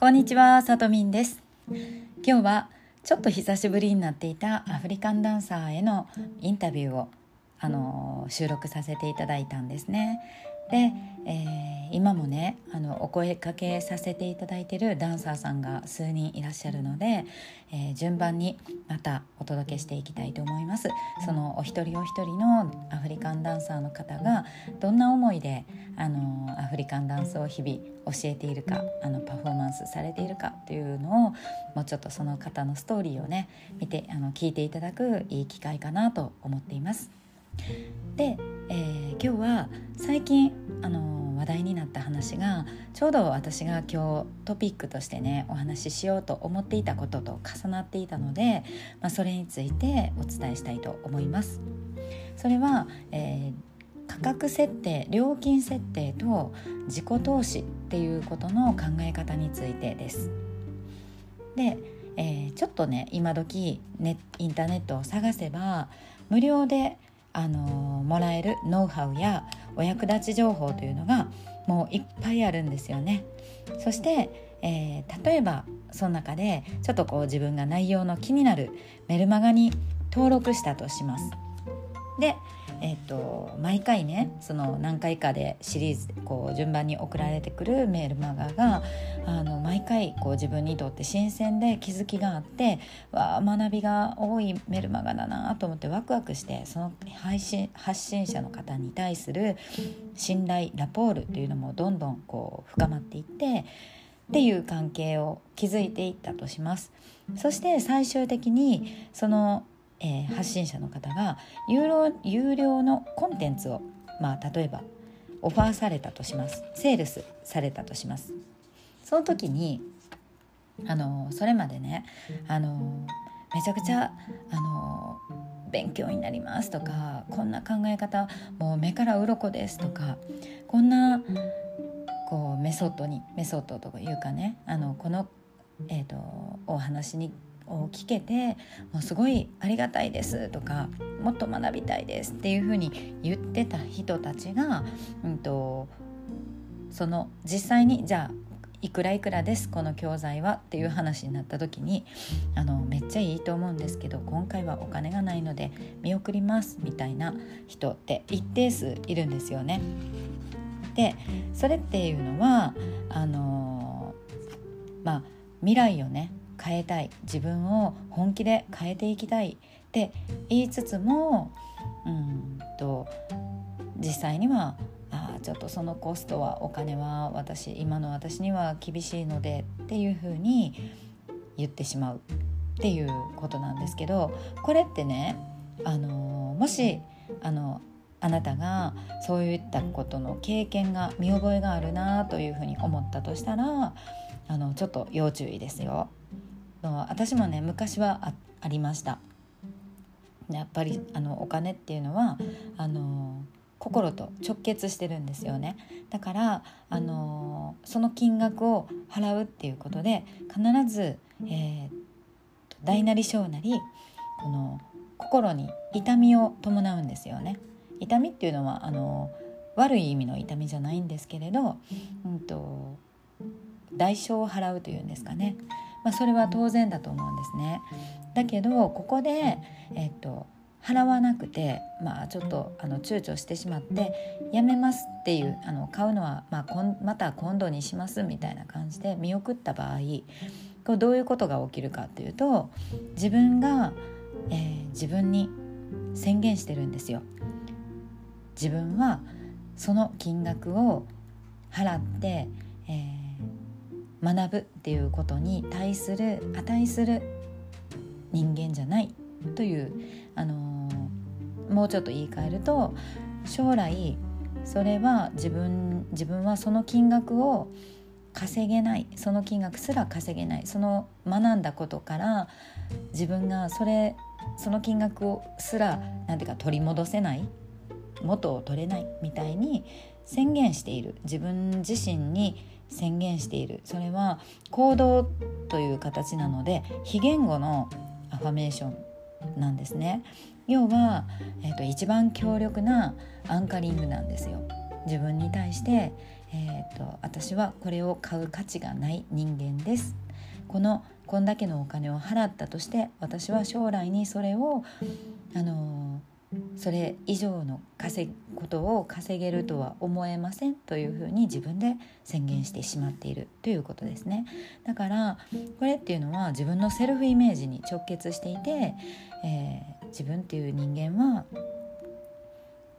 こんにちは、さとみんです。今日はちょっと久しぶりになっていたアフリカンダンサーへのインタビューをあの収録させていただいたんですね。で、えー、今もねあのお声かけさせていただいてるダンサーさんが数人いらっしゃるので、えー、順番にまたお届けしていきたいと思いますそのお一人お一人のアフリカンダンサーの方がどんな思いであのアフリカンダンスを日々教えているかあのパフォーマンスされているかっていうのをもうちょっとその方のストーリーをね見てあの聞いていただくいい機会かなと思っています。で、えー、今日は最近あの話題になった話がちょうど私が今日トピックとしてねお話ししようと思っていたことと重なっていたので、まあ、それについてお伝えしたいと思います。それは、えー、価格設定料金設定と自己投資っていうことの考え方についてです。で、えー、ちょっとね今時ネインターネットを探せば無料であのもらえるノウハウやお役立ち情報というのがもういっぱいあるんですよね。そして、えー、例えばその中でちょっとこう自分が内容の気になるメルマガに登録したとします。でえーと、毎回ねその何回かでシリーズこう順番に送られてくるメールマガがあの毎回こう自分にとって新鮮で気づきがあってわあ学びが多いメルマガだなと思ってワクワクしてその配信発信者の方に対する信頼ラポールというのもどんどんこう深まっていってっていう関係を築いていったとします。そして最終的にそのえー、発信者の方が有料有料のコンテンツを、まあ、例えばオファーされたとします。セールスされたとします。その時にあのそれまでねあのめちゃくちゃあの勉強になりますとかこんな考え方もう目から鱗ですとかこんなこうメソッドにメソッドとかいうかねあのこの、えーとお話にを聞けてもうすごいありがたいですとかもっと学びたいですっていうふうに言ってた人たちが、うんと、その実際にじゃあいくらいくらですこの教材はっていう話になった時にあのめっちゃいいと思うんですけど今回はお金がないので見送りますみたいな人って一定数いるんですよね。でそれっていうのはあのまあ未来をね変えたい自分を本気で変えていきたいって言いつつもうんと実際にはあちょっとそのコストはお金は私今の私には厳しいのでっていうふうに言ってしまうっていうことなんですけどこれってねあのもしあのあなたがそういったことの経験が見覚えがあるなというふうに思ったとしたらあのちょっと要注意ですよ。私もね昔はありました。やっぱりあのお金っていうのはあの心と直結してるんですよね。だからあのその金額を払うっていうことで必ず、えー、大なり小なりこの心に痛みを伴うんですよね。痛みっていうのはあの悪い意味の痛みじゃないんですけれど、うんと代償を払うというんですかね。まあ、それは当然だと思うんですね。だけどここで、えっと、払わなくて、まあ、ちょっとあの躊躇してしまってやめますっていうあの買うのは、まあ、こんまた今度にしますみたいな感じで見送った場合こうどういうことが起きるかっていうと自分が、えー、自分に宣言してるんですよ。自分はその金額を払って、えー学ぶっていうことに対する値する人間じゃないという、あのー、もうちょっと言い換えると将来それは自分自分はその金額を稼げない。その金額すら稼げない。その学んだことから自分がそれその金額をすら何ていうか取り戻せない。元を取れない。みたいに宣言している。自分自身に宣言している。それは行動という形なので非言語のアファメーションなんですね。要は、えーと、一番強力なアンカリングなんですよ。自分に対して、えーと、私はこれを買う価値がない人間です。このこんだけのお金を払ったとして私は将来にそれをあのそれ以上の稼ぐことを稼げるとは思えませんというふうに自分で宣言してしまっているということですねだからこれっていうのは自分のセルフイメージに直結していて、えー、自分っていう人間は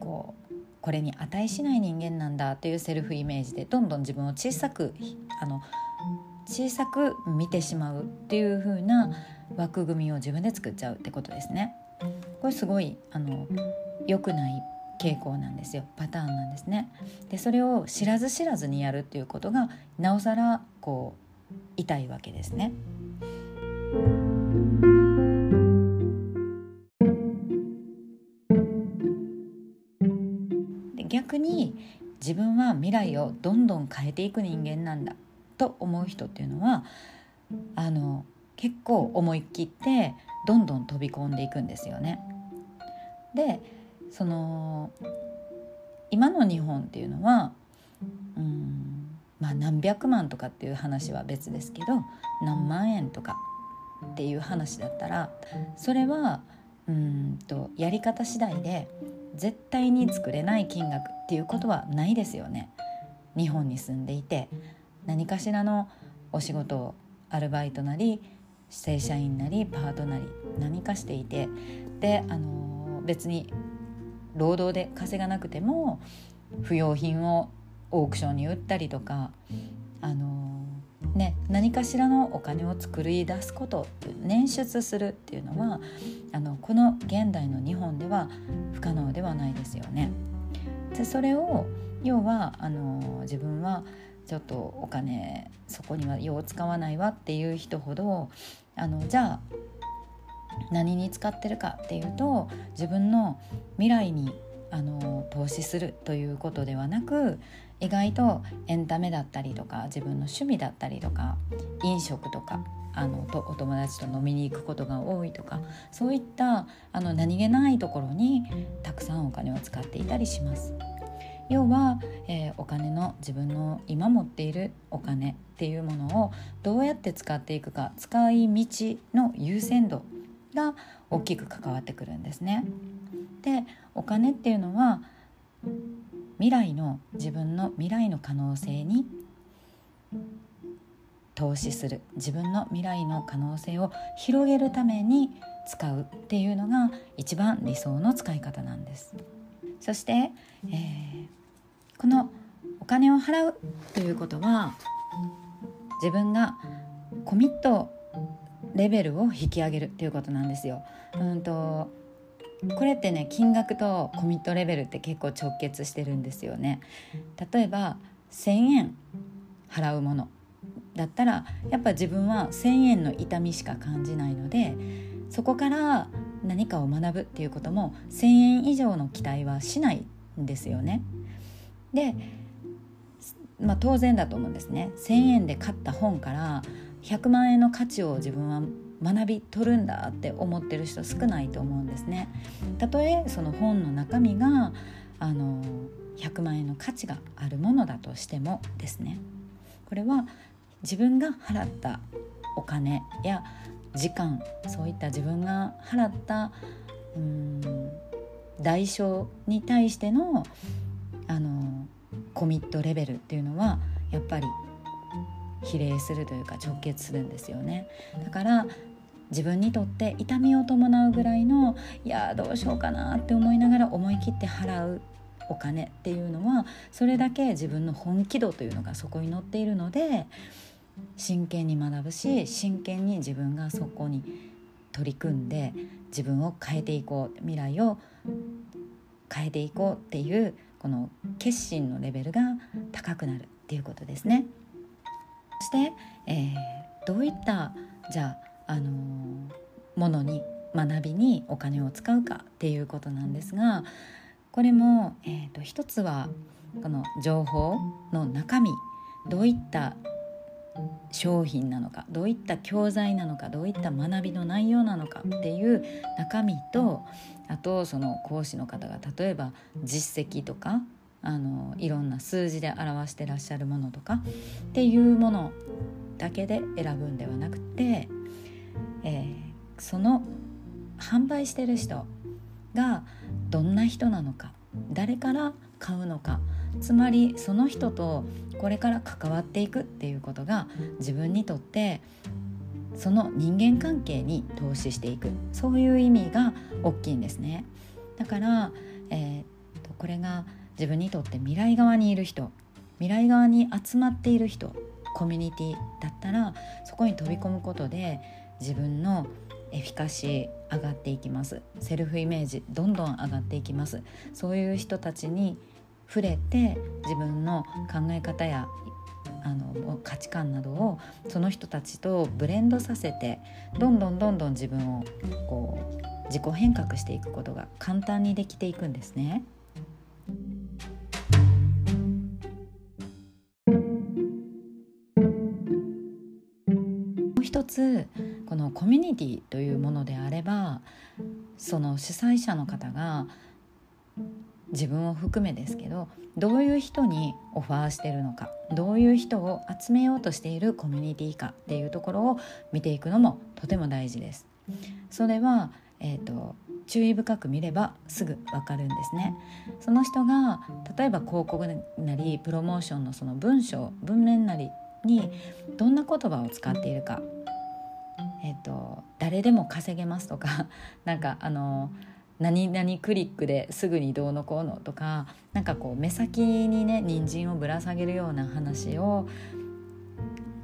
こうこれに値しない人間なんだというセルフイメージでどんどん自分を小さくあの小さく見てしまうっていう風な枠組みを自分で作っちゃうってことですね。これすごいあの良くない傾向なんですよパターンなんですね。でそれを知らず知らずにやるっていうことがなおさらこう痛いわけですね。で逆に自分は未来をどんどん変えていく人間なんだと思う人っていうのはあの結構思い切ってどんどん飛び込んでいくんですよね。でその今の日本っていうのはうんまあ何百万とかっていう話は別ですけど何万円とかっていう話だったらそれはうんとやり方次第で絶対に作れない金額っていうことはないですよね。日本に住んでいて何かしらのお仕事をアルバイトなり正社員なりパートなり何かしていてであの別に労働で稼がなくても不用品をオークションに売ったりとかあの、ね、何かしらのお金を作り出すこと捻出するっていうのはあのこの現代の日本では不可能ではないですよね。でそれを要はあの自分はちょっとお金そこにはよう使わないわっていう人ほどあのじゃあ何に使ってるかっていうと自分の未来にあの投資するということではなく意外とエンタメだったりとか自分の趣味だったりとか飲食とかあのとお友達と飲みに行くことが多いとかそういったあの何気ないところにたくさんお金を使っていたりします。要は、えー、お金の自分の今持っているお金っていうものをどうやって使っていくか使い道の優先度が大きく関わってくるんですね。でお金っていうのは未来の自分の未来の可能性に投資する自分の未来の可能性を広げるために使うっていうのが一番理想の使い方なんです。そして、えー、このお金を払うということは自分がコミットレベルを引き上げるっていうことなんですよ。うんとこれってね金額とコミットレベルって結構直結してるんですよね。例えば1,000円払うものだったらやっぱ自分は1,000円の痛みしか感じないのでそこから何かを学ぶっていうことも1,000円以上の期待はしないんですよね。で、まあ、当然だと思うんですね。1,000円で買った本から100万円の価値を自分は学び取るんだって思ってる人少ないと思うんですね。たとえその本の中身があの100万円の価値があるものだとしてもですねこれは自分が払ったお金や時間そういった自分が払ったうん代償に対してのあのコミットレベルっていうのはやっぱり比例するというか直結するんですよね。だから自分にとって痛みを伴うぐらいのいやどうしようかなって思いながら思い切って払うお金っていうのはそれだけ自分の本気度というのがそこに乗っているので真剣に学ぶし真剣に自分がそこに取り組んで自分を変えていこう未来を変えていこうっていうこの決心のレベルが高くなるっていうことですね。そして、えー、どういったじゃあ、あのー、ものに学びにお金を使うかっていうことなんですがこれも、えーと一つはこの情報の中身どういった商品なのかどういった教材なのかどういった学びの内容なのかっていう中身とあとその講師の方が例えば実績とかあのいろんな数字で表してらっしゃるものとかっていうものだけで選ぶんではなくて、えー、その販売してる人がどんな人なのか誰から買うのかつまりその人とこれから関わっていくっていうことが自分にとってその人間関係に投資していく。そういう意味が大きいんですね。だから、えー、とこれが自分にとって未来側にいる人未来側に集まっている人コミュニティだったらそこに飛び込むことで自分のエフィカシー上がっていきます。セルフイメージどんどん上がっていきます。そういう人たちに触れて自分の考え方やあの価値観などをその人たちとブレンドさせてどんどんどんどん自分をこう自己変革していくことが簡単にできていくんですね。もう一つこのコミュニティというものであればその主催者の方が自分を含めですけどどういう人にオファーしてるのかどういう人を集めようとしているコミュニティかっていうところを見ていくのもとても大事です。それは、えーと、注意深く見ればすぐわかるんですね。その人が例えば広告なりプロモーションのその文章文面なりにどんな言葉を使っているか、えーと誰でも稼げますとかなんかあの何々クリックですぐにどうのこうのとかなんかこう目先にね人参をぶら下げるような話を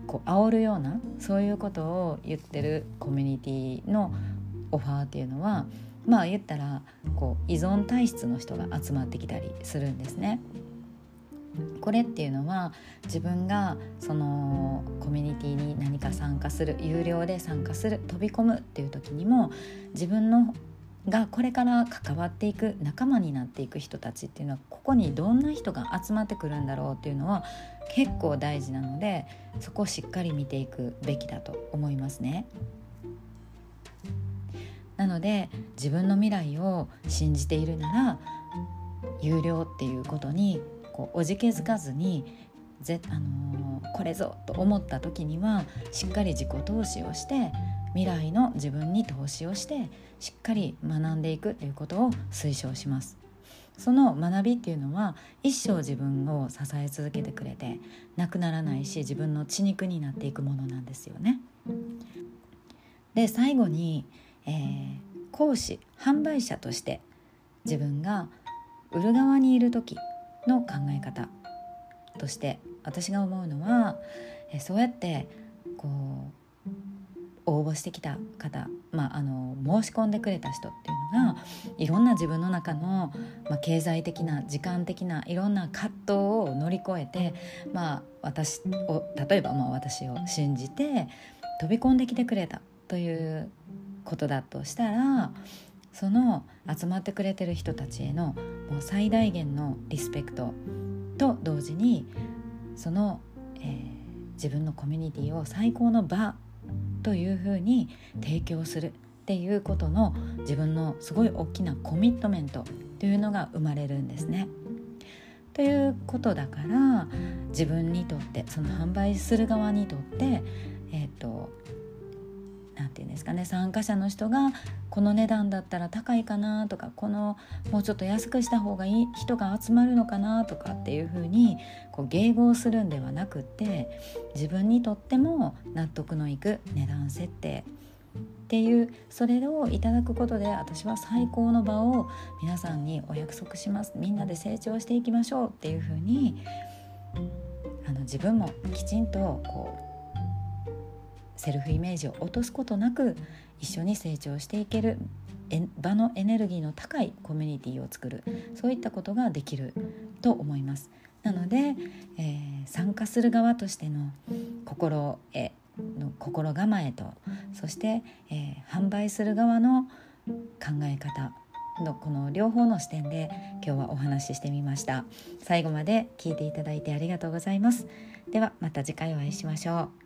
こう煽るようなそういうことを言ってるコミュニティのオファーっていうのはまあ言ったらこう依存体質の人が集まってきたりするんですね。これっていうのは自分がそのコミュニティに何か参加する有料で参加する飛び込むっていう時にも自分のがこれから関わっていく仲間になっていく人たちっていうのはここにどんな人が集まってくるんだろうっていうのは結構大事なのでそこをしっかり見ていくべきだと思いますね。なので自分の未来を信じているなら有料っていうことにこうおじけづかずにぜ、あのー、これぞと思った時にはしっかり自己投資をして未来の自分に投資をしてしっかり学んでいくということを推奨します。その学びっていうのは一生自分を支え続けてくれてなくならないし自分の血肉になっていくものなんですよね。で最後に、えー、講師販売者として自分が売る側にいる時の考え方として私が思うのは、そうやってこう応募してきた方、まあ、あの申し込んでくれた人っていうのがいろんな自分の中の、まあ、経済的な時間的ないろんな葛藤を乗り越えて、まあ、私を例えばまあ私を信じて飛び込んできてくれたということだとしたらその集まってくれてる人たちへのもう最大限のリスペクトと同時にその、えー、自分のコミュニティを最高の場というふうに提供するっていうことの自分のすごい大きなコミットメントというのが生まれるんですね。ということだから自分にとってその販売する側にとってえっ、ー、と何て言うんですかね参加者の人がこの値段だったら高いかなとかこのもうちょっと安くした方がいい人が集まるのかなとかっていうふうにこう迎合するんではなくって自分にとっても納得のいく値段設定っていうそれをいただくことで私は最高の場を皆さんにお約束します。みんなで成長していきましょうっていうふうにあの自分もきちんとこうセルフイメージを落とすことなく一緒に成長していける場のエネルギーの高いコミュニティを作るそういったことができると思います。なので、えー、参加する側としての心への心構えとそして、えー、販売する側の考え方のこの両方の視点で今日はお話ししてみました。最後まで聞いていただいてありがとうございます。ではまた次回お会いしましょう。